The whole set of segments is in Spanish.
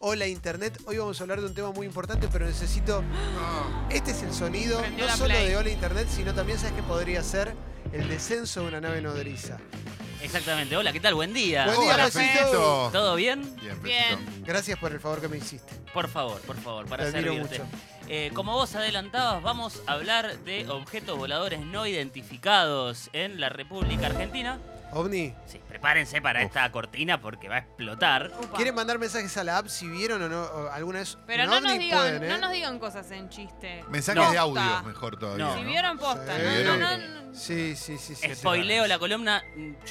Hola Internet. Hoy vamos a hablar de un tema muy importante, pero necesito. Este es el sonido, Prendió no la solo Play. de Hola Internet, sino también sabes que podría ser el descenso de una nave nodriza. Exactamente. Hola, ¿qué tal? Buen día. Buen día, Hola. ¿Todo bien? Bien, Bien. Gracias por el favor que me hiciste. Por favor, por favor, para Te admiro servirte. mucho. Eh, como vos adelantabas, vamos a hablar de objetos voladores no identificados en la República Argentina. OVNI, Sí, prepárense para Uf. esta cortina porque va a explotar. Upa. ¿quieren mandar mensajes a la app si vieron o no o alguna vez? Pero no ovni? nos, digan, Pueden, ¿eh? no nos digan cosas en chiste. Mensajes No. de audio, mejor todavía. No. Si ¿no? vieron posta, Sí. no, no, no, no. Sí, sí, sí. sí. Spoileo la columna,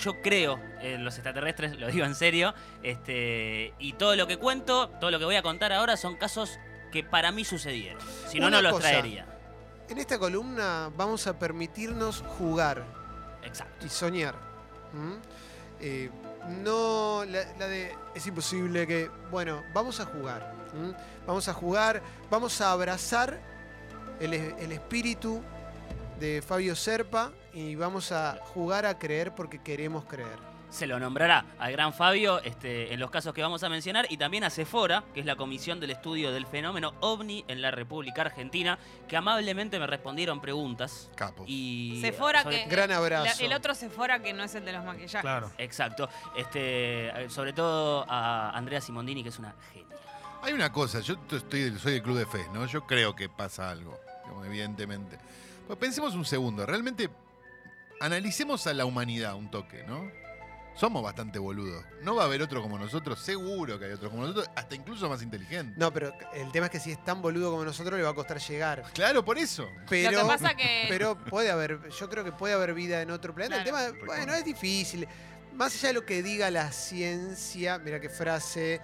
yo creo en los extraterrestres, lo digo en serio. Este, y todo lo que cuento, todo lo que voy a contar ahora son casos que para mí sucedieron. Si no, Una no los cosa. traería. En esta columna vamos a permitirnos jugar Exacto. y soñar. Eh, no la, de es imposible que. Bueno, vamos a jugar. Vamos a jugar, vamos a abrazar el, el espíritu de Fabio Serpa y vamos a jugar a creer porque queremos creer. Se lo nombrará al gran Fabio este, en los casos que vamos a mencionar y también a Cefora, que es la Comisión del Estudio del Fenómeno OVNI en la República Argentina, que amablemente me respondieron preguntas. Capo. Y Sephora sobre- que- Gran La- abrazo. el otro Sephora que no es el de los maquillajes. Claro. Exacto. Este, sobre todo a Andrea Simondini, que es una genia. Hay una cosa, yo estoy, del- soy del Club de Fe, ¿no? Yo creo que pasa algo, evidentemente. Pues pensemos un segundo, realmente analicemos a la humanidad un toque, ¿no? Somos bastante boludos. No va a haber otro como nosotros, seguro que hay otro como nosotros, hasta incluso más inteligente. No, pero el tema es que si es tan boludo como nosotros le va a costar llegar. Claro, por eso. Pero, Lo que pasa que pero puede haber, yo creo que puede haber vida en otro planeta. El Claro. tema, bueno, es difícil. Más allá de lo que diga la ciencia, mira qué frase,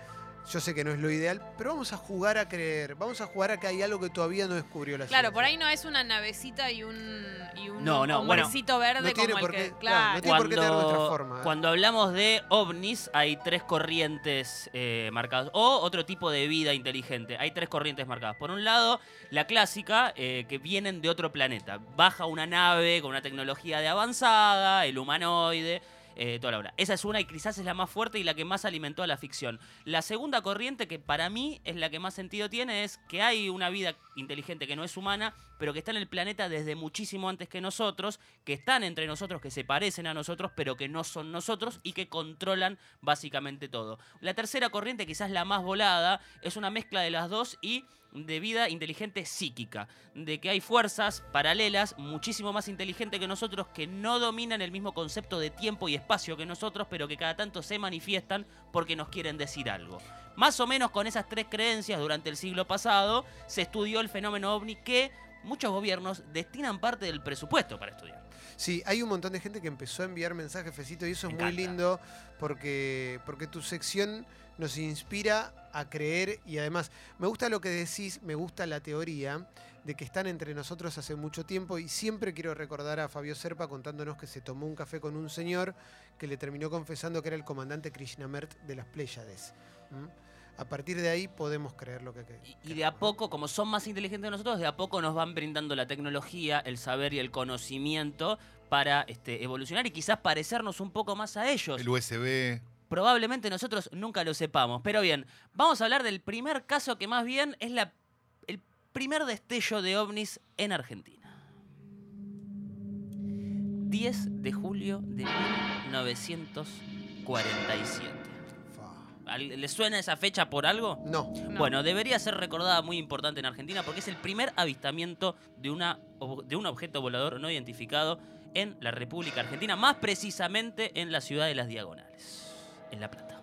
yo sé que no es lo ideal, pero vamos a jugar a creer, vamos a jugar a que hay algo que todavía no descubrió la Claro, ciencia. por ahí no es una navecita y un, y un No, no, bueno. hombrecito verde No tiene como el por que. qué- claro, Claro. no tiene por qué tener nuestra forma, ¿eh? cuando hablamos de ovnis, hay tres corrientes eh, marcadas. O otro tipo de vida inteligente. Hay tres corrientes marcadas. Por un lado, la clásica, eh, que vienen de otro planeta. Baja una nave con una tecnología de avanzada, el humanoide. Eh, toda la hora. Esa es una y quizás es la más fuerte y la que más alimentó a la ficción. La segunda corriente, que para mí es la que más sentido tiene, es que hay una vida inteligente que no es humana, pero que está en el planeta desde muchísimo antes que nosotros, que están entre nosotros, que se parecen a nosotros, pero que no son nosotros y que controlan básicamente todo. La tercera corriente, quizás la más volada, es una mezcla de las dos y de vida inteligente psíquica, de que hay fuerzas paralelas muchísimo más inteligentes que nosotros que no dominan el mismo concepto de tiempo y espacio que nosotros, pero que cada tanto se manifiestan porque nos quieren decir algo. Más o menos con esas tres creencias durante el siglo pasado se estudió el fenómeno ovni que muchos gobiernos destinan parte del presupuesto para estudiar. Sí, hay un montón de gente que empezó a enviar mensajes, Fecito, y eso es muy encanta. lindo porque, porque tu sección nos inspira a creer y además me gusta lo que decís, me gusta la teoría de que están entre nosotros hace mucho tiempo y siempre quiero recordar a Fabio Serpa contándonos que se tomó un café con un señor que le terminó confesando que era el comandante Krishnamert de las Pléyades. ¿Mm? A partir de ahí podemos creer lo que que- Y, y de a poco, como son más inteligentes que nosotros, de a poco nos van brindando la tecnología, el saber y el conocimiento para este, evolucionar y quizás parecernos un poco más a ellos. El USB. Probablemente nosotros nunca lo sepamos. Pero bien, vamos a hablar del primer caso que más bien es la, el primer destello de ovnis en Argentina. 10 de julio de 1947. Fa. ¿Al- ¿Le suena esa fecha por algo? No, No. Bueno, debería ser recordada muy importante en Argentina porque es el primer avistamiento de, una, de un objeto volador no identificado en la República Argentina, más precisamente en la ciudad de Las Diagonales, en La Plata.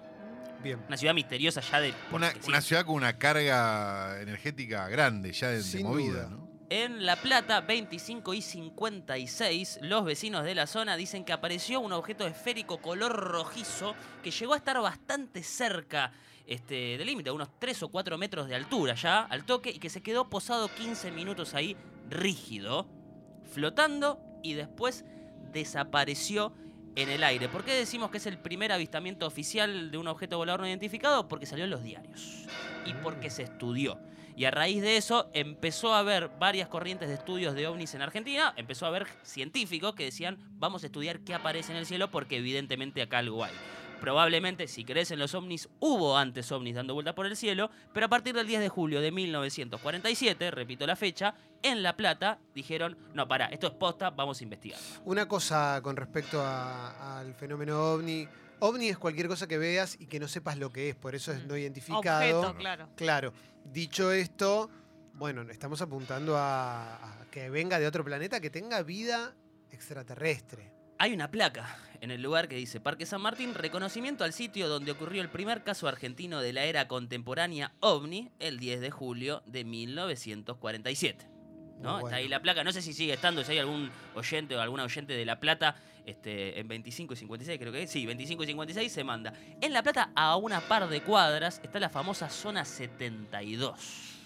bien. Una ciudad misteriosa ya de... Una, porque sí. una ciudad con una carga energética grande, ya de, movida, duda. ¿no? En La Plata, 25 y 56, los vecinos de la zona dicen que apareció un objeto esférico color rojizo que llegó a estar bastante cerca este, del límite, unos 3 o 4 metros de altura ya, al toque, y que se quedó posado 15 minutos ahí, rígido, flotando, y después desapareció en el aire. ¿Por qué decimos que es el primer avistamiento oficial de un objeto volador no identificado? Porque salió en los diarios y porque se estudió. Y a raíz de eso empezó a haber varias corrientes de estudios de ovnis en Argentina, empezó a haber científicos que decían, vamos a estudiar qué aparece en el cielo porque evidentemente acá algo hay. probablemente, si crees los ovnis, hubo antes ovnis dando vueltas por el cielo, pero a partir del 10 de julio de 1947, repito la fecha, en La Plata dijeron, no, para, esto es posta, vamos a investigar. Una cosa con respecto al fenómeno ovni. OVNI es cualquier cosa que veas y que no sepas lo que es, por eso es Mm. no identificado. Objeto, claro. Claro, dicho esto, bueno, estamos apuntando a, a que venga de otro planeta, que tenga vida extraterrestre. Hay una placa en el lugar que dice Parque San Martín, reconocimiento al sitio donde ocurrió el primer caso argentino de la era contemporánea OVNI el 10 de julio de 1947. Está ahí la placa, no sé si sigue estando, si hay algún oyente o alguna oyente de La Plata este, en 25 y 56, creo que es. Sí, 25 y 56 se manda. En La Plata, a una par de cuadras, está la famosa zona 72.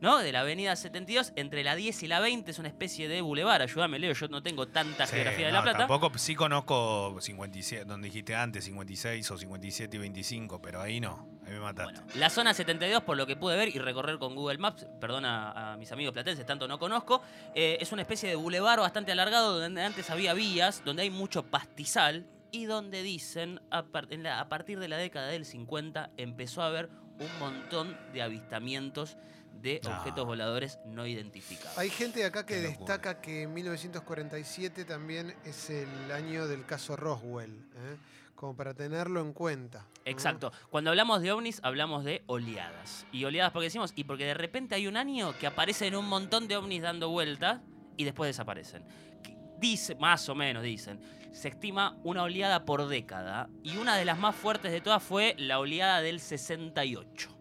¿No? De la avenida 72, entre la 10 y la 20 es una especie de bulevar. Ayúdame, Leo, yo no tengo tanta Sí, geografía de no, La Plata. Tampoco, sí conozco 57, donde dijiste antes, 56 o 57 y 25, pero ahí no, ahí me mataste. Bueno, la zona 72, por lo que pude ver y recorrer con Google Maps, perdona a mis amigos platenses, tanto no conozco, eh, es una especie de bulevar bastante alargado donde antes había vías, donde hay mucho pastizal y donde dicen, a, par- en la- a partir de la década del 50, empezó a haber un montón de avistamientos de No. objetos voladores no identificados. Hay gente acá que destaca que en 1947 también es el año del caso Roswell, ¿eh? como para tenerlo en cuenta. ¿no? Exacto. Cuando hablamos de ovnis, hablamos de oleadas. Y oleadas porque decimos, y porque de repente hay un año que aparecen un montón de ovnis dando vueltas y después desaparecen. Dice, más o menos dicen, se estima una oleada por década. Y una de las más fuertes de todas fue la oleada del 68.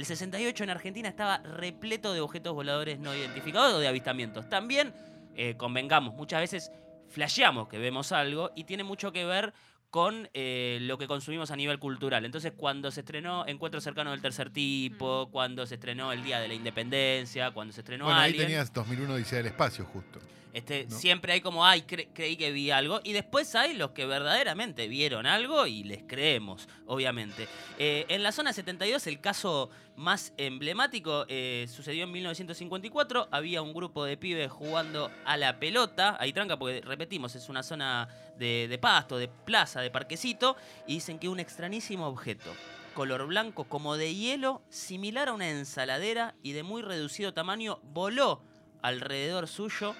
El 68 en Argentina estaba repleto de objetos voladores no identificados o de avistamientos. También, eh, convengamos, muchas veces flasheamos que vemos algo y tiene mucho que ver con eh, lo que consumimos a nivel cultural. Entonces, cuando se estrenó Encuentro Cercano del Tercer Tipo, cuando se estrenó El Día de la Independencia, cuando se estrenó bueno, ahí tenías 2001 Odisea del Espacio, justo. este, ¿no? siempre hay como, ay, cre- creí que vi algo. Y después hay los que verdaderamente vieron algo y les creemos, obviamente. Eh, en la zona 72, el caso más emblemático eh, sucedió en 1954. Había un grupo de pibes jugando a la pelota. Ahí tranca, porque repetimos, es una zona de, de pasto, de plaza, de parquecito. Y dicen que un extrañísimo objeto. Color blanco como de hielo, similar a una ensaladera y de muy reducido tamaño, voló alrededor suyo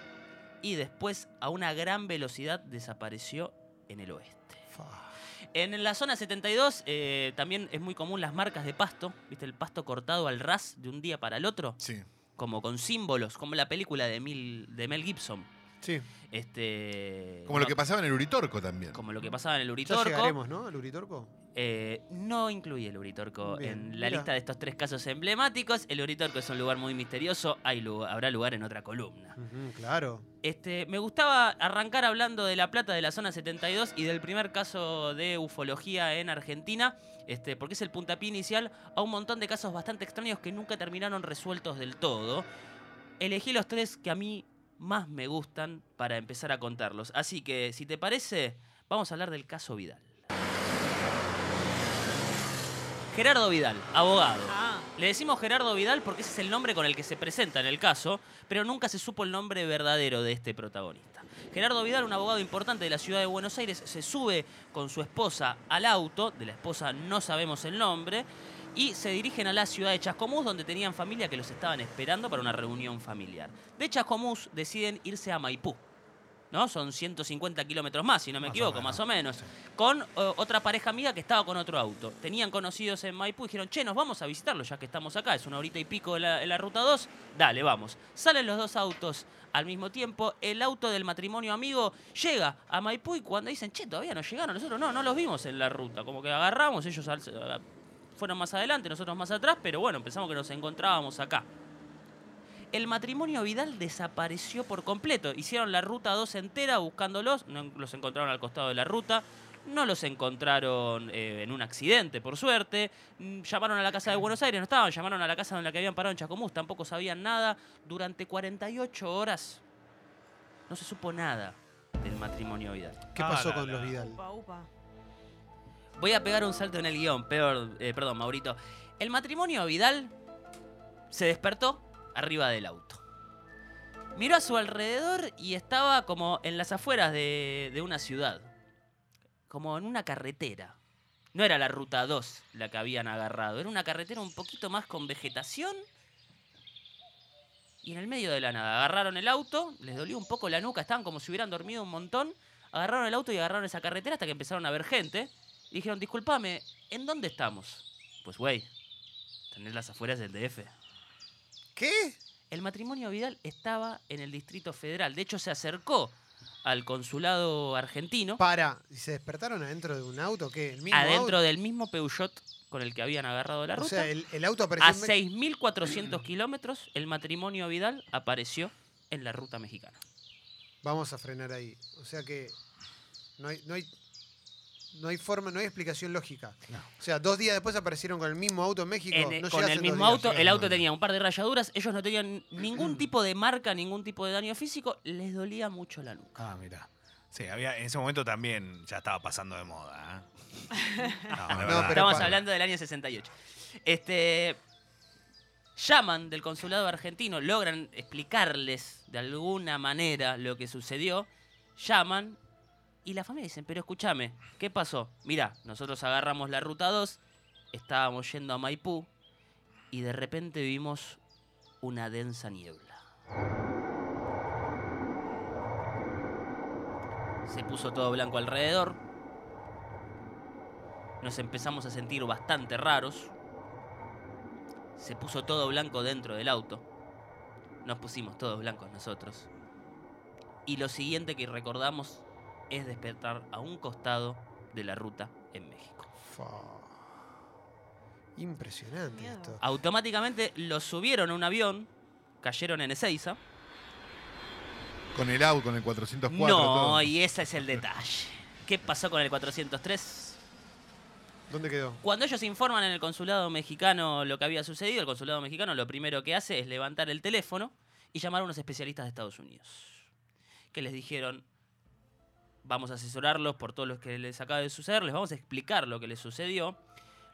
y después a una gran velocidad desapareció en el oeste. En la zona 72 eh, también es muy común las marcas de pasto, ¿viste? El pasto cortado al ras de un día para el otro, Sí. como con símbolos, como la película de, Mil- de Mel Gibson. Sí, Este, Como no- lo que pasaba en el Uritorco también. como lo que pasaba en el ya Uritorco. llegaremos, ¿no? Al Uritorco. Eh, no incluye el Uritorco Bien, en la mira. lista de estos tres casos emblemáticos. El Uritorco es un lugar muy misterioso, hay habrá lugar en otra columna. Claro. Este, me gustaba arrancar hablando de La Plata de la zona 72 y del primer caso de ufología en Argentina, este, porque es el puntapié inicial a un montón de casos bastante extraños que nunca terminaron resueltos del todo. Elegí los tres que a mí más me gustan para empezar a contarlos. Así que, si te parece, vamos a hablar del caso Vidal. Gerardo Vidal, abogado. Ah, Le decimos Gerardo Vidal porque ese es el nombre con el que se presenta en el caso, pero nunca se supo el nombre verdadero de este protagonista. Gerardo Vidal, un abogado importante de la ciudad de Buenos Aires, se sube con su esposa al auto, de la esposa no sabemos el nombre, y se dirigen a la ciudad de Chascomús, donde tenían familia que los estaban esperando para una reunión familiar. De Chascomús deciden irse a Maipú. ¿No? Son 150 kilómetros más, si no me Más equivoco, más o menos con eh, otra pareja amiga que estaba con otro auto. Tenían conocidos en Maipú y dijeron, che, nos vamos a visitarlo ya que estamos acá, es una horita y pico en la, ruta 2, dale, vamos. Salen los dos autos al mismo tiempo, el auto del matrimonio amigo llega a Maipú y cuando dicen, che, todavía no llegaron, nosotros no, no los vimos en la ruta, como que agarramos, ellos al- fueron más adelante, nosotros más atrás, pero bueno, pensamos que nos encontrábamos acá. El matrimonio Vidal desapareció por completo. Hicieron la ruta 2 entera buscándolos, no los encontraron al costado de la ruta, no los encontraron eh, en un accidente, por suerte. Mm, Llamaron a la casa de Buenos Aires, no estaban, llamaron a la casa en la que habían parado en Chacomús, tampoco sabían nada. Durante 48 horas no se supo nada del matrimonio Vidal. ¿Qué Ah, pasó la, con los Vidal? upa, upa. Voy a pegar un salto en el guion, peor, eh, perdón, Maurito. El matrimonio Vidal se despertó arriba del auto. Miró a su alrededor y estaba como en las afueras de, de una ciudad. como en una carretera. No era la ruta 2 la que habían agarrado, era una carretera un poquito más con vegetación. Y en el medio de la nada, agarraron el auto, les dolió un poco la nuca, estaban como si hubieran dormido un montón. Agarraron el auto y agarraron esa carretera hasta que empezaron a ver gente. Dijeron, disculpame, ¿en dónde estamos? Pues, güey, tenés las afueras del DF. ¿Qué? El matrimonio Vidal estaba en el Distrito Federal. De hecho, se acercó al consulado argentino, Para. ¿Y se despertaron adentro de un auto? ¿Qué? ¿El mismo adentro auto? del mismo Peugeot con el que habían agarrado la O ruta. sea, el, el auto apareció A en Me- 6.400 kilómetros, el matrimonio Vidal apareció en la ruta mexicana. Vamos a frenar ahí. O sea que no hay, no hay, no hay forma, no hay explicación lógica. No. O sea, dos días después aparecieron con el mismo auto en México. En- no con el mismo auto, el auto tenía un par de rayaduras, ellos no tenían ningún tipo de marca, ningún tipo de daño físico, les dolía mucho la nuca. Ah, mira. Sí, había, en ese momento también ya estaba pasando de moda. ¿eh? No, de No, verdad. pero Estamos hablando del año 68. Este, llaman del consulado argentino, logran explicarles de alguna manera lo que sucedió, llaman y la familia dicen, pero escúchame, ¿qué pasó? Mira, nosotros agarramos la ruta 2, estábamos yendo a Maipú y de repente vimos una densa niebla. Se puso todo blanco alrededor. Nos empezamos a sentir bastante raros. Se puso todo blanco dentro del auto. Nos pusimos todos blancos nosotros. Y lo siguiente que recordamos es despertar a un costado de la ruta en México. Impresionante esto. Automáticamente los subieron a un avión, cayeron en Ezeiza. Con el auto, con el 404. No, todo. y ese es el detalle. ¿Qué pasó con el 403? ¿Dónde quedó? Cuando ellos informan en el consulado mexicano lo que había sucedido, el consulado mexicano lo primero que hace es levantar el teléfono y llamar a unos especialistas de Estados Unidos. Que les dijeron, vamos a asesorarlos por todo lo que les acaba de suceder, les vamos a explicar lo que les sucedió.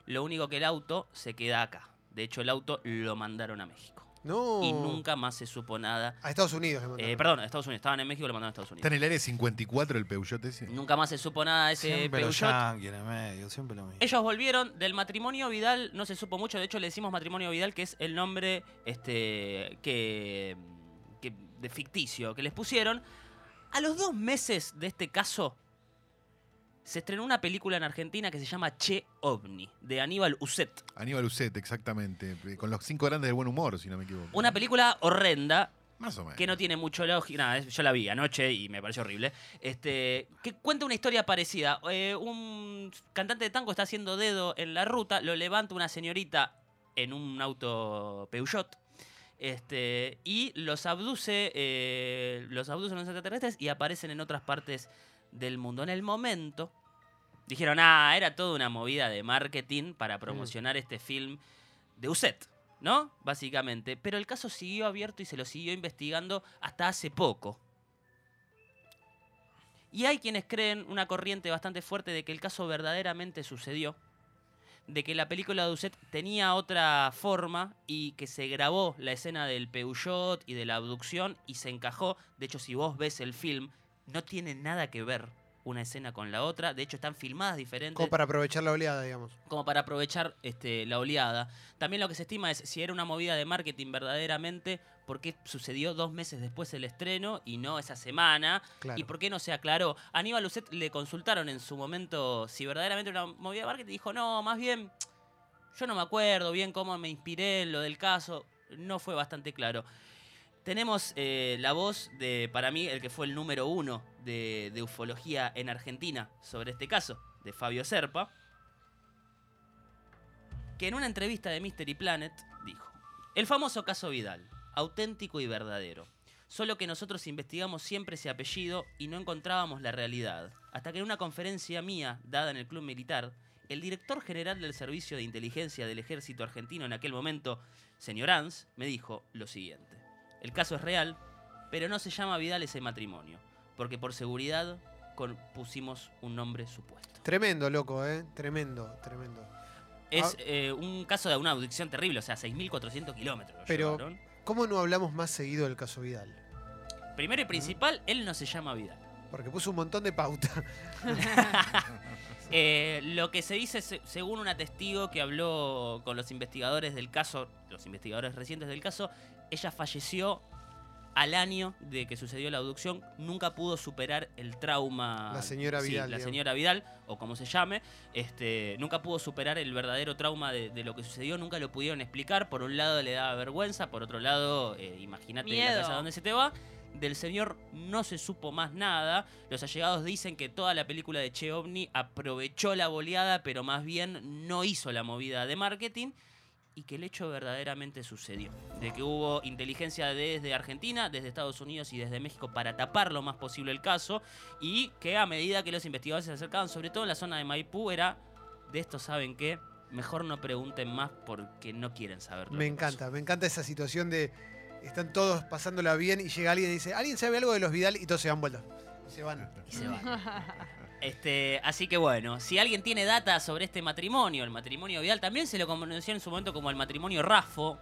Lo único que el auto se queda acá. De hecho, el auto lo mandaron a México. No. Y nunca más se supo nada. A Estados Unidos le mandaron. Eh, perdón, a Estados Unidos. Estaban en México y lo mandaron a Estados Está Unidos. en el área 54 el Peugeot ese. Nunca más se supo nada de ese Siempre Peugeot. yankees en el medio, siempre lo mismo. Ellos volvieron del matrimonio Vidal, no se supo mucho, de hecho le decimos matrimonio Vidal, que es el nombre este que, que- de ficticio que les pusieron. A los dos meses de este caso, se estrenó una película en Argentina que se llama Che OVNI, de Aníbal Uset. Aníbal Ucet, exactamente. Con los cinco grandes de buen humor, si no me equivoco. Una película horrenda, Más o menos. que no tiene mucho lógica. Nada, yo la vi anoche y me pareció horrible. Este, que cuenta una historia parecida. Eh, un cantante de tango está haciendo dedo en la ruta, lo levanta una señorita en un auto Peugeot. Este, y los abduce, eh, los abducen los extraterrestres y aparecen en otras partes del mundo. En el momento, dijeron, ah, era toda una movida de marketing para promocionar este film de Uset, ¿no? Básicamente. Pero el caso siguió abierto y se lo siguió investigando hasta hace poco. Y hay quienes creen una corriente bastante fuerte de que el caso verdaderamente sucedió, de que la película de Uset tenía otra forma y que se grabó la escena del Peugeot y de la abducción y se encajó. De hecho, si vos ves el film, no tiene nada que ver una escena con la otra. De hecho, están filmadas diferentes Como para aprovechar la oleada, digamos. como para aprovechar este, la oleada. También lo que se estima es si era una movida de marketing verdaderamente, por qué sucedió dos meses después el estreno y no esa semana, Claro. y por qué no se aclaró. A Aníbal Lucet le consultaron en su momento si verdaderamente era una movida de marketing, y dijo, no, más bien, yo no me acuerdo bien cómo me inspiré en lo del caso, no fue bastante claro. Tenemos eh, la voz de, para mí, el que fue el número uno de, de ufología en Argentina sobre este caso, de Fabio Serpa, que en una entrevista de Mystery Planet dijo, el famoso caso Vidal, auténtico y verdadero. Solo que nosotros investigamos siempre ese apellido y no encontrábamos la realidad. Hasta que en una conferencia mía, dada en el Club Militar, el director general del Servicio de Inteligencia del Ejército Argentino en aquel momento, señor Ans, me dijo lo siguiente. El caso es real, pero no se llama Vidal ese matrimonio, porque por seguridad con- pusimos un nombre supuesto. Tremendo, loco, ¿eh? Tremendo, tremendo. Es Ah. eh, un caso de una abducción terrible, o sea, 6.400 kilómetros. Pero- llevaron. ¿Cómo no hablamos más seguido del caso Vidal? Primero y principal, él no se llama Vidal. Porque puso un montón de pauta. Eh, lo que se dice, se- según una testigo que habló con los investigadores del caso, los investigadores recientes del caso, ella falleció al año de que sucedió la abducción, nunca pudo superar el trauma. La señora Sí, Vidal, la digamos. señora Vidal, o como se llame, este, nunca pudo superar el verdadero trauma de, de lo que sucedió, nunca lo pudieron explicar. Por un lado le daba vergüenza, por otro lado, eh, imagínate la Miedo. casa donde se te va. Del señor no se supo más nada. Los allegados dicen que toda la película de Che OVNI aprovechó la boleada, pero más bien no hizo la movida de marketing. Y que el hecho verdaderamente sucedió. De que hubo inteligencia desde Argentina, desde Estados Unidos y desde México para tapar lo más posible el caso. Y que a medida que los investigadores se acercaban, sobre todo en la zona de Maipú, era de esto saben qué, mejor no pregunten más porque no quieren saber. Me que pasó". encanta, me encanta esa situación de están todos pasándola bien y llega alguien y dice, ¿alguien sabe algo de los Vidal? Y todos se dan vuelta. Y se van. y se van. Este, así que bueno, si alguien tiene data sobre este matrimonio, el matrimonio Vidal, también se lo conoció en su momento como el matrimonio Rafo,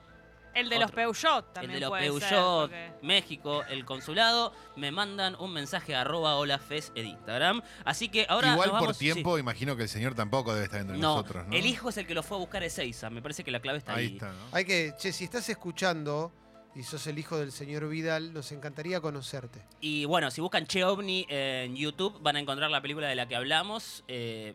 El de los. Peugeot el también de los puede ser, Peugeot, porque- México, el consulado, me mandan un mensaje a arroba holafes en Instagram. Así que ahora Igual nos por sí. tiempo, imagino que el señor tampoco debe estar entre No, nosotros, ¿no? el hijo es el que lo fue a buscar a Ezeiza, me parece que la clave está ahí. Ahí está, ¿no? Hay que, che, si estás escuchando y sos el hijo del señor Vidal, nos encantaría conocerte. Y bueno, si buscan Che OVNI en YouTube van a encontrar la película de la que hablamos. eh,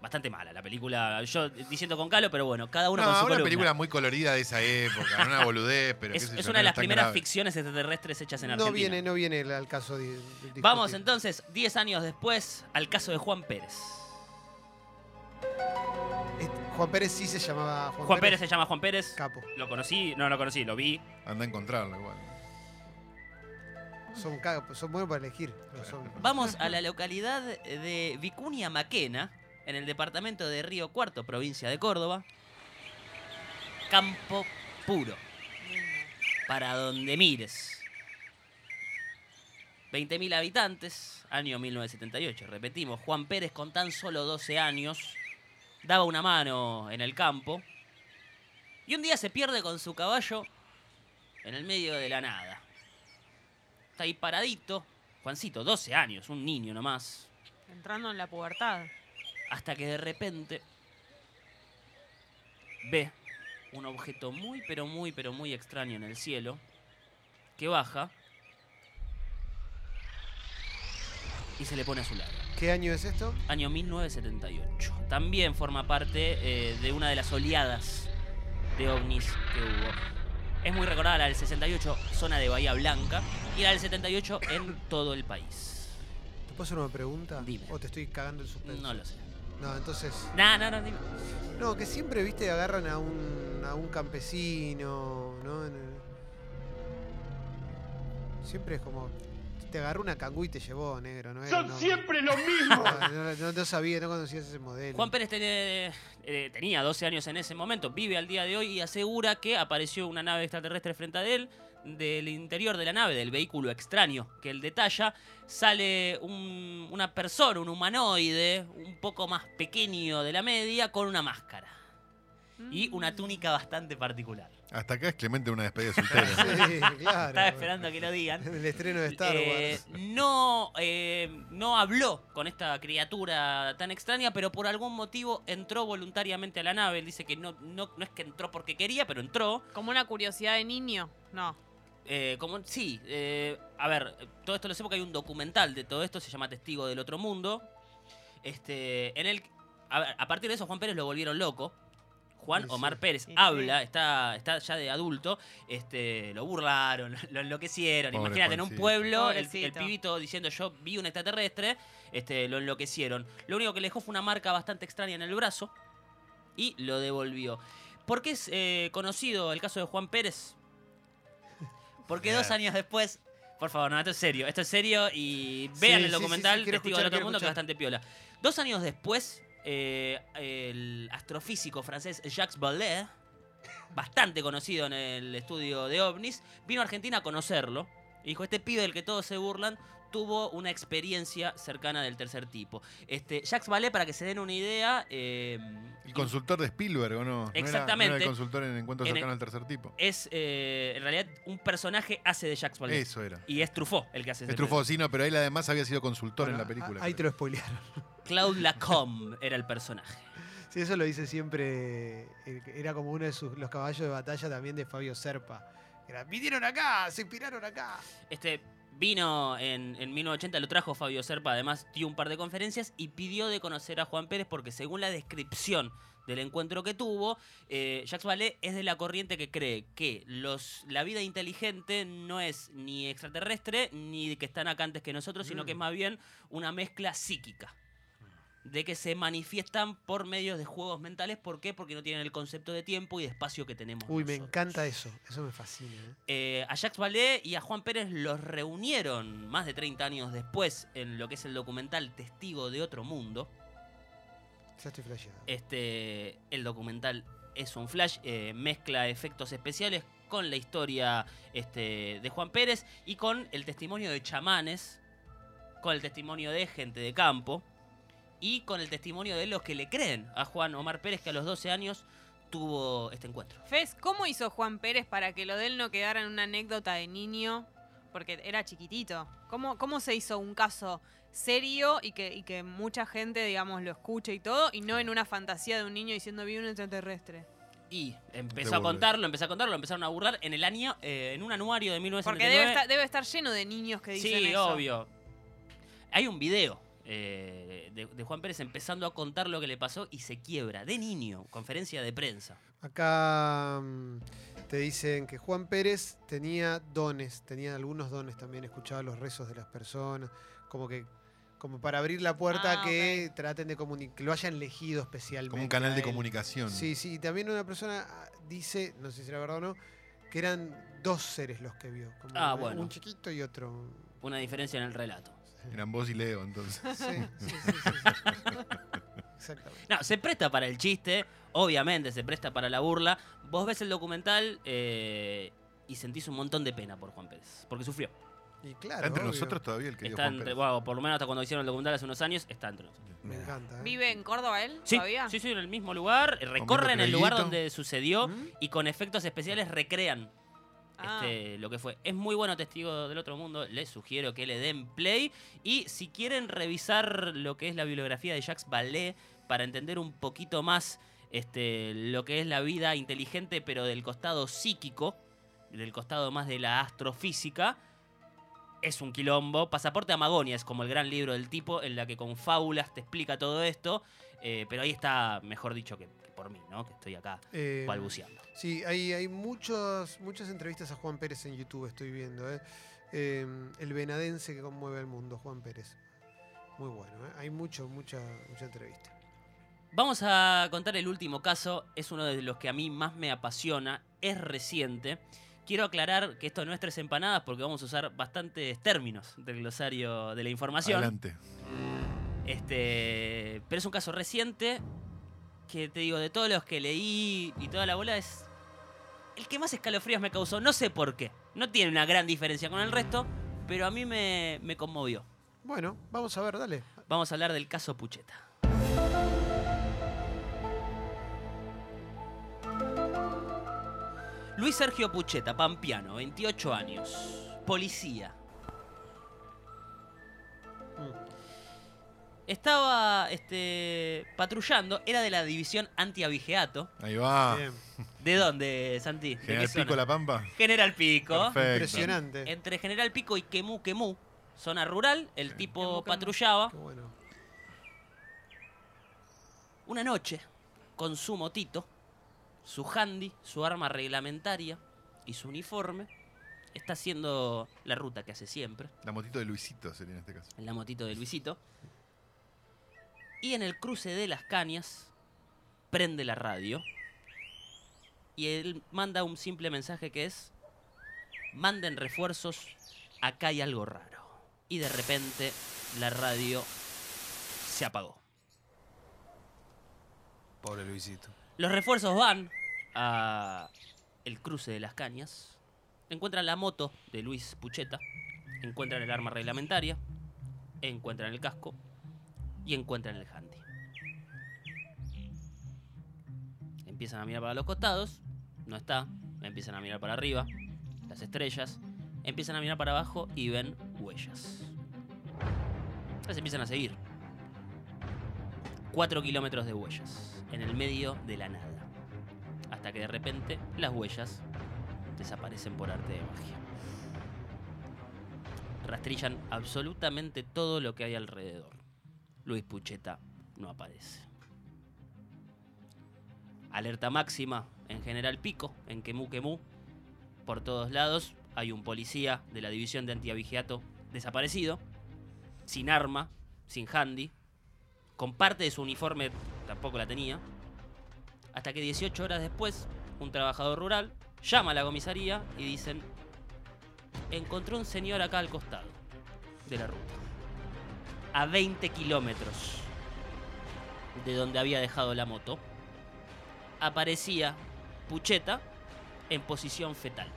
bastante mala la película, yo diciendo con calo, pero bueno, cada uno No, con su una columna. película muy colorida de esa época, una boludez, pero Es, qué sé es yo, una de no las primeras grave. ficciones extraterrestres hechas en No Argentina. viene, no viene al caso de. Vamos entonces, 10 años después, al caso de Juan Pérez. Juan Pérez sí se llamaba Juan, Juan Pérez se llama Juan Pérez. Capo. Lo conocí, no lo conocí, lo vi. Anda a encontrarlo igual. Son, son buenos para elegir. pero son- Vamos a la localidad de Vicuña Maquena, en el departamento de Río Cuarto, provincia de Córdoba. Campo puro, para donde mires. 20.000 habitantes, año 1978. Repetimos, Juan Pérez con tan solo 12 años daba una mano en el campo y un día se pierde con su caballo en el medio de la nada. Está ahí paradito, Juancito, 12 años, un niño nomás, Entrando en la pubertad. hasta que de repente ve un objeto muy, pero muy, pero muy extraño en el cielo, que baja y se le pone a su lado. ¿Qué año es esto? Año 1978. También forma parte eh, de una de las oleadas de ovnis que hubo. Es muy recordada la del 68, zona de Bahía Blanca, y la del 78 en todo el país. ¿Te puedo hacer una pregunta? Dime. ¿O te estoy cagando el suspenso? No lo sé. No, entonces... No, no, no, dime. No, que siempre, viste, agarran a un, a un campesino, ¿no? Siempre es como... Te agarró una cangú y te llevó, negro, ¿no? Son no, siempre lo mismo. No, no, no- no sabía, no conocías ese modelo. Juan Pérez tenía, eh, tenía 12 años en ese momento, vive al día de hoy y asegura que apareció una nave extraterrestre frente a él. Del interior de la nave, del vehículo extraño que él detalla, sale un- una persona, un humanoide, un poco más pequeño de la media, con una máscara y una túnica bastante particular. Hasta acá es Clemente una despedida soltera. Sí, claro. Estaba esperando a que lo digan. El estreno de Star Eh, Wars. no, eh, no habló con esta criatura tan extraña, pero por algún motivo entró voluntariamente a la nave. Él dice que no, no, no es que entró porque quería, pero entró. Como una curiosidad de niño. No. Eh, como, sí, eh, a ver, todo esto lo sé porque hay un documental de todo esto, se llama Testigo del Otro Mundo. Este, en el, a, ver, a partir de eso Juan Pérez lo volvieron loco. Juan Sí, Omar sí. Pérez Sí, habla, está, está ya de adulto, este, lo burlaron, lo enloquecieron. Pobre Imagínate, en un Juancito. pueblo, el, pibito diciendo yo vi un extraterrestre, este, lo enloquecieron. Lo único que le dejó fue una marca bastante extraña en el brazo y lo devolvió. ¿Por qué es eh, conocido el caso de Juan Pérez? Porque dos años después. Por favor, no, esto es serio. Esto es serio y Sí, vean sí, el sí, documental sí, quiero Testigo del Otro Mundo, que es bastante piola. Dos años después, eh, el astrofísico francés Jacques Vallée, bastante conocido en el estudio de ovnis, vino a Argentina a conocerlo. Y dijo, este pibe del que todos se burlan, tuvo una experiencia cercana del tercer tipo. Este, Jacques Vallée, para que se den una idea, eh, El consultor de Spielberg, ¿o no? ¿No era- Exactamente. ¿No era, el consultor en Encuentros En el- al tercer tipo? es eh, en realidad un personaje hace de Jacques Vallée. Eso era. Y es Truffaut el que hace Es Truffaut, sí, no, pero él además había sido consultor en la película. a- Ahí te lo spoilearon. Claude Lacombe era el personaje. Sí, eso lo dice siempre. eh, Era como uno de sus, los caballos de batalla también de Fabio Serpa. Era, vinieron acá, se inspiraron acá. Este vino en, en 1980, lo trajo Fabio Serpa, además dio un par de conferencias y pidió de conocer a Juan Pérez porque según la descripción del encuentro que tuvo, eh, Jacques Vallée es de la corriente que cree que los, la vida inteligente no es ni extraterrestre ni que están acá antes que nosotros, sino Mm. que es más bien una mezcla psíquica. De que se manifiestan por medios de juegos mentales. ¿Por qué? Porque no tienen el concepto de tiempo y de espacio que tenemos. Uy, me encanta eso. Eso me fascina. ¿eh? Eh, a Jacques Vallée y a Juan Pérez los reunieron más de 30 años después en lo que es el documental Testigo de Otro Mundo. Ya estoy flasheado. Este, el documental es un flash, eh, mezcla efectos especiales con la historia este, de Juan Pérez y con el testimonio de chamanes, con el testimonio de gente de campo y con el testimonio de los que le creen a Juan Omar Pérez que a los 12 años tuvo este encuentro. Fez, ¿cómo hizo Juan Pérez para que lo de él no quedara en una anécdota de niño? Porque era chiquitito. ¿Cómo, cómo se hizo un caso serio y que, y que mucha gente, digamos, lo escuche y todo, y no en una fantasía de un niño diciendo vi un extraterrestre? Y empezó a contarlo, empezó a contarlo, lo empezaron a burlar en el año, eh, en un anuario de Porque 1979. debe estar, debe estar lleno de niños que dicen sí, eso. obvio. Hay un video eh, de, de Juan Pérez empezando a contar lo que le pasó y se quiebra de niño, conferencia de prensa. Acá mm, te dicen que Juan Pérez tenía dones, tenía algunos dones también, escuchaba los rezos de las personas, como que como para abrir la puerta Ah, que traten de comunicar, que lo hayan elegido especialmente. Como un canal de comunicación. Sí, sí, y también una persona ah, dice, no sé si era verdad o no, que eran dos seres los que vio, como Ah, un- bueno. un chiquito y otro. Una diferencia en el relato. Eran vos y Leo, entonces. Sí, sí, sí, sí, sí. Exactamente. No, se presta para el chiste, obviamente se presta para la burla. Vos ves el documental eh, y sentís un montón de pena por Juan Pérez, porque sufrió. Y claro, Está entre obvio. nosotros todavía el querido Está Juan entre, Pérez. bueno, por lo menos hasta cuando hicieron el documental hace unos años, está entre nosotros. Me encanta. ¿eh? ¿Vive en Córdoba él Sí, todavía? sí, sí, en el mismo lugar, recorren el lugar donde sucedió ¿Mm? y con efectos especiales recrean Ah. este, lo que fue. Es muy bueno Testigo del Otro Mundo, les sugiero que le den play. Y si quieren revisar lo que es la bibliografía de Jacques Vallée para entender un poquito más este, lo que es la vida inteligente, pero del costado psíquico, del costado más de la astrofísica, es un quilombo. Pasaporte a Magonia es como el gran libro del tipo, en la que con fábulas te explica todo esto. Eh, pero ahí está, mejor dicho, que, que por mí, ¿no? Que estoy acá Eh, balbuceando. Sí, hay, hay muchos, muchas entrevistas a Juan Pérez en YouTube, estoy viendo. ¿eh? Eh, el venadense que conmueve al mundo, Juan Pérez. Muy bueno, ¿eh? hay mucho, mucha, mucha entrevista. Vamos a contar el último caso, es uno de los que a mí más me apasiona, es reciente. Quiero aclarar que esto no es tres empanadas porque vamos a usar bastantes términos del glosario de la información. Adelante. Este, pero es un caso reciente que te digo, de todos los que leí y toda la bola es el que más escalofríos me causó, no sé por qué. No tiene una gran diferencia con el resto, pero a mí me, me conmovió. Bueno, vamos a ver, dale. Vamos a hablar del caso Pucheta. Luis Sergio Pucheta, pampiano, 28 años, policía. Estaba este, patrullando, era de la división antiavigeato. Ahí va. Bien, ¿De dónde, Santi? ¿De qué General zona? Pico La Pampa. General Pico. Perfecto. impresionante. Entre General Pico y Quemú Quemú, zona rural, el Sí. tipo Quemú, patrullaba. Qué bueno. Una noche, con su motito, su handy, su arma reglamentaria y su uniforme, está haciendo la ruta que hace siempre, La motito de Luisito sería en este caso. la motito de Luisito. Y en el cruce de las cañas, prende la radio. Y él manda un simple mensaje que es, manden refuerzos, acá hay algo raro. Y de repente la radio se apagó. Pobre Luisito. Los refuerzos van a el cruce de las cañas. Encuentran la moto de Luis Pucheta Encuentran el arma reglamentaria, encuentran el casco y encuentran el handy. Empiezan a mirar para los costados, no está, empiezan a mirar para arriba, las estrellas, empiezan a mirar para abajo y ven huellas. Entonces empiezan a seguir. Cuatro kilómetros de huellas, en el medio de la nada. Hasta que de repente las huellas desaparecen por arte de magia. Rastrillan absolutamente todo lo que hay alrededor. Luis Pucheta no aparece. Alerta máxima en General Pico, en Quemú Quemú. Por todos lados hay un policía de la división de antiavigiato desaparecido, sin arma, sin handy, con parte de su uniforme tampoco la tenía. Hasta que 18 horas después, un trabajador rural llama a la comisaría y dicen, encontró un señor acá al costado de la ruta, a 20 kilómetros de donde había dejado la moto, aparecía Pucheta en posición fetal.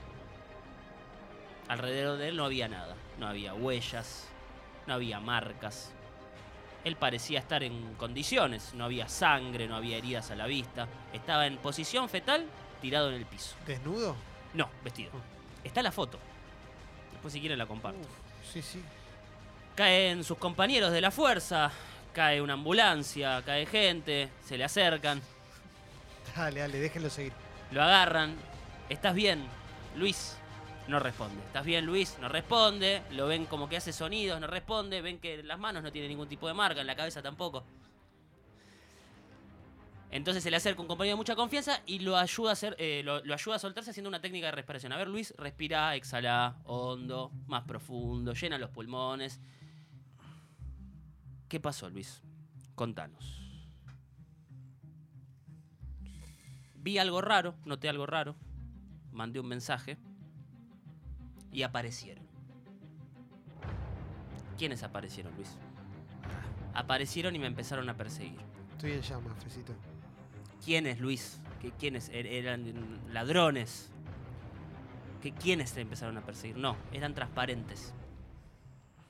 Alrededor de él no había nada, no había huellas, no había marcas. Él parecía estar en condiciones, no había sangre, no había heridas a la vista. Estaba en posición fetal, tirado en el piso. ¿Desnudo? No, vestido. Está la foto. Después si quieren la comparto. Uf, sí, sí. Caen sus compañeros de la fuerza, cae una ambulancia, cae gente, se le acercan, Dale, dale, déjenlo seguir. lo agarran. ¿Estás bien, Luis? No responde. ¿Estás bien, Luis? No responde. Lo ven como que hace sonidos, no responde. Ven que las manos no tienen ningún tipo de marca, en la cabeza tampoco. Entonces se le acerca un compañero de mucha confianza y lo ayuda a hacer, eh, lo, lo ayuda a soltarse haciendo una técnica de respiración. A ver, Luis, respira, exhala, hondo, más profundo, llena los pulmones. ¿Qué pasó, Luis? Contanos. Vi algo raro, noté algo raro, mandé un mensaje y aparecieron. ¿Quiénes aparecieron, Luis? Aparecieron y me empezaron a perseguir. Estoy en llamas, Fecito. ¿Quiénes, Luis? ¿Qué, ¿Quiénes? Er- ¿Eran ladrones? ¿Qué, ¿Quiénes te empezaron a perseguir? No, eran transparentes.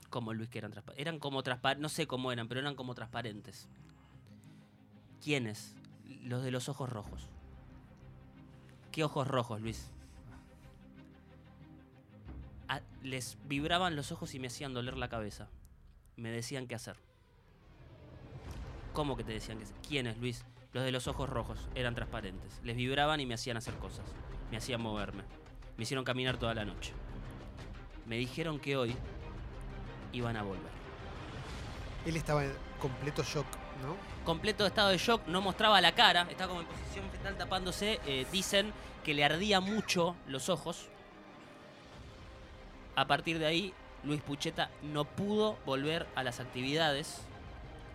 Como Luis que eran transparentes. Eran como transparentes, no sé cómo eran, pero eran como transparentes. ¿Quiénes? Los de los ojos rojos. ¿Qué ojos rojos, Luis? Ah, les vibraban los ojos y me hacían doler la cabeza. Me decían qué hacer. ¿Cómo que te decían qué hacer? ¿Quiénes, Luis? Los de los ojos rojos eran transparentes. Les vibraban y me hacían hacer cosas. Me hacían moverme. Me hicieron caminar toda la noche. Me dijeron que hoy iban a volver. Él estaba en completo shock, ¿no? Completo estado de shock, no mostraba la cara, estaba como en posición fetal tapándose. eh, dicen que le ardía mucho los ojos. A partir de ahí, Luis Pucheta no pudo volver a las actividades.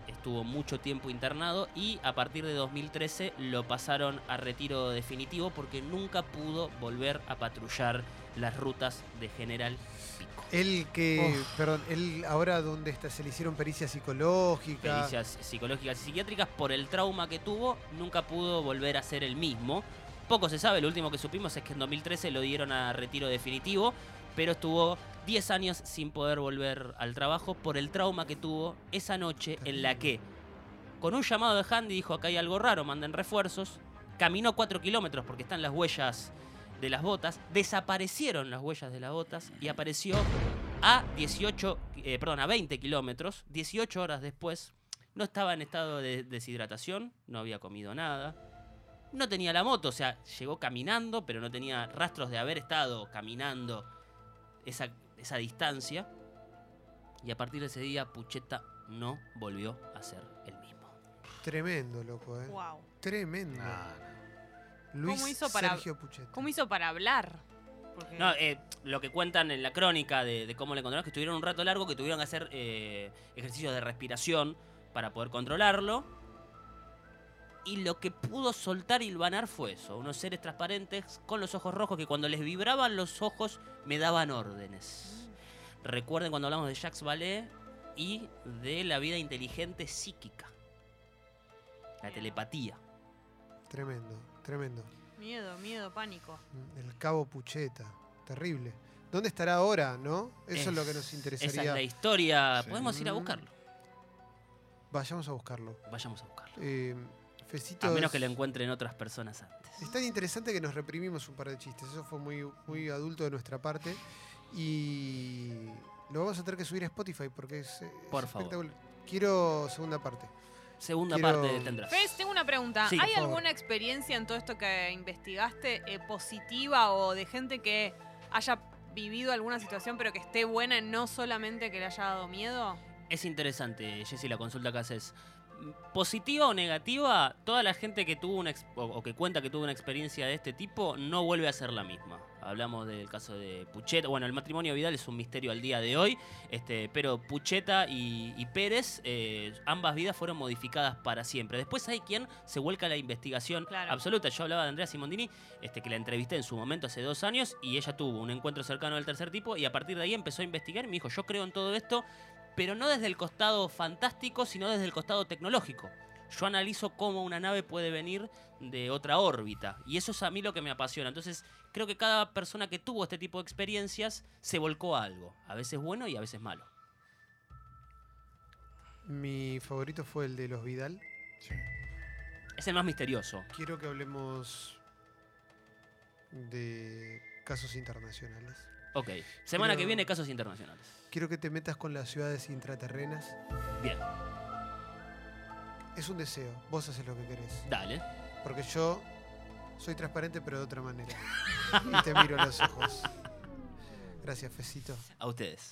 Estuvo mucho tiempo internado y a partir de 2013 lo pasaron a retiro definitivo porque nunca pudo volver a patrullar las rutas de General Pico. Él que, Uf. perdón, él ahora dónde está, se le hicieron pericias psicológicas. pericias psicológicas y psiquiátricas por el trauma que tuvo, nunca pudo volver a ser el mismo. Poco se sabe, lo último que supimos es que en 2013 lo dieron a retiro definitivo, pero estuvo 10 años sin poder volver al trabajo por el trauma que tuvo esa noche en la que, con un llamado de Handy, dijo acá hay algo raro, manden refuerzos, caminó 4 kilómetros porque están las huellas de las botas, desaparecieron las huellas de las botas y apareció a 18, eh, perdón, a 20 kilómetros, 18 horas después, no estaba en estado de deshidratación, no había comido nada, no tenía la moto, o sea, llegó caminando, pero no tenía rastros de haber estado caminando esa, esa distancia. Y a partir de ese día, Pucheta no volvió a ser el mismo. Tremendo, loco, ¿eh? Wow. Tremendo. Ah, Luis ¿Cómo hizo para- Sergio Pucheta. ¿Cómo hizo para hablar? Porque- No, eh, lo que cuentan en la crónica de, de cómo le encontraron es que estuvieron un rato largo, que tuvieron que hacer eh, ejercicios de respiración para poder controlarlo. Y lo que pudo soltar y hilvanar fue eso, unos seres transparentes con los ojos rojos que cuando les vibraban los ojos me daban órdenes. Recuerden cuando hablamos de Jacques Vallée y de la vida inteligente psíquica. La telepatía. Tremendo, tremendo. Miedo, miedo, pánico. El cabo Pucheta. Terrible. ¿Dónde estará ahora, no? Eso es, lo que nos Esa es interesaría. la historia. Sí. Podemos ir a Mm. buscarlo. Vayamos a buscarlo. Vayamos a buscarlo. Eh, A menos que lo encuentren otras personas antes. Es tan interesante que nos reprimimos un par de chistes. Eso fue muy, muy adulto de nuestra parte. Y lo vamos a tener que subir a Spotify porque es, es Por favor. espectacular. Quiero segunda parte. Segunda Quiero- parte tendrás. Fez, tengo una pregunta. Sí, ¿Hay alguna experiencia en todo esto que investigaste eh, positiva o de gente que haya vivido alguna situación pero que esté buena, no solamente que le haya dado miedo? Es interesante, Jessy, la consulta que haces. Positiva o negativa, toda la gente que tuvo una o, que cuenta que tuvo una experiencia de este tipo no vuelve a ser la misma. Hablamos del caso de Pucheta. Bueno, el matrimonio Vidal es un misterio al día de hoy, este, pero Pucheta y, y Pérez, eh, ambas vidas fueron modificadas para siempre. Después hay quien se vuelca a la investigación Claro. absoluta. Yo hablaba de Andrea Simondini, este, que la entrevisté en su momento hace dos años, y ella tuvo un encuentro cercano del tercer tipo, y a partir de ahí empezó a investigar y me dijo, yo creo en todo esto, pero no desde el costado fantástico, sino desde el costado tecnológico. Yo analizo cómo una nave puede venir de otra órbita. Y eso es a mí lo que me apasiona. Entonces, creo que cada persona que tuvo este tipo de experiencias se volcó a algo. A veces bueno y a veces malo. Mi favorito fue el de los Vidal. Sí. Es el más misterioso. Quiero que hablemos de casos internacionales. Ok. Semana que viene, casos internacionales. Quiero que te metas con las ciudades intraterrenas. Bien, Es un deseo. Vos haces lo que querés. dale. Porque yo soy transparente, pero de otra manera. y te miro a los ojos. Gracias, Fecito. A ustedes.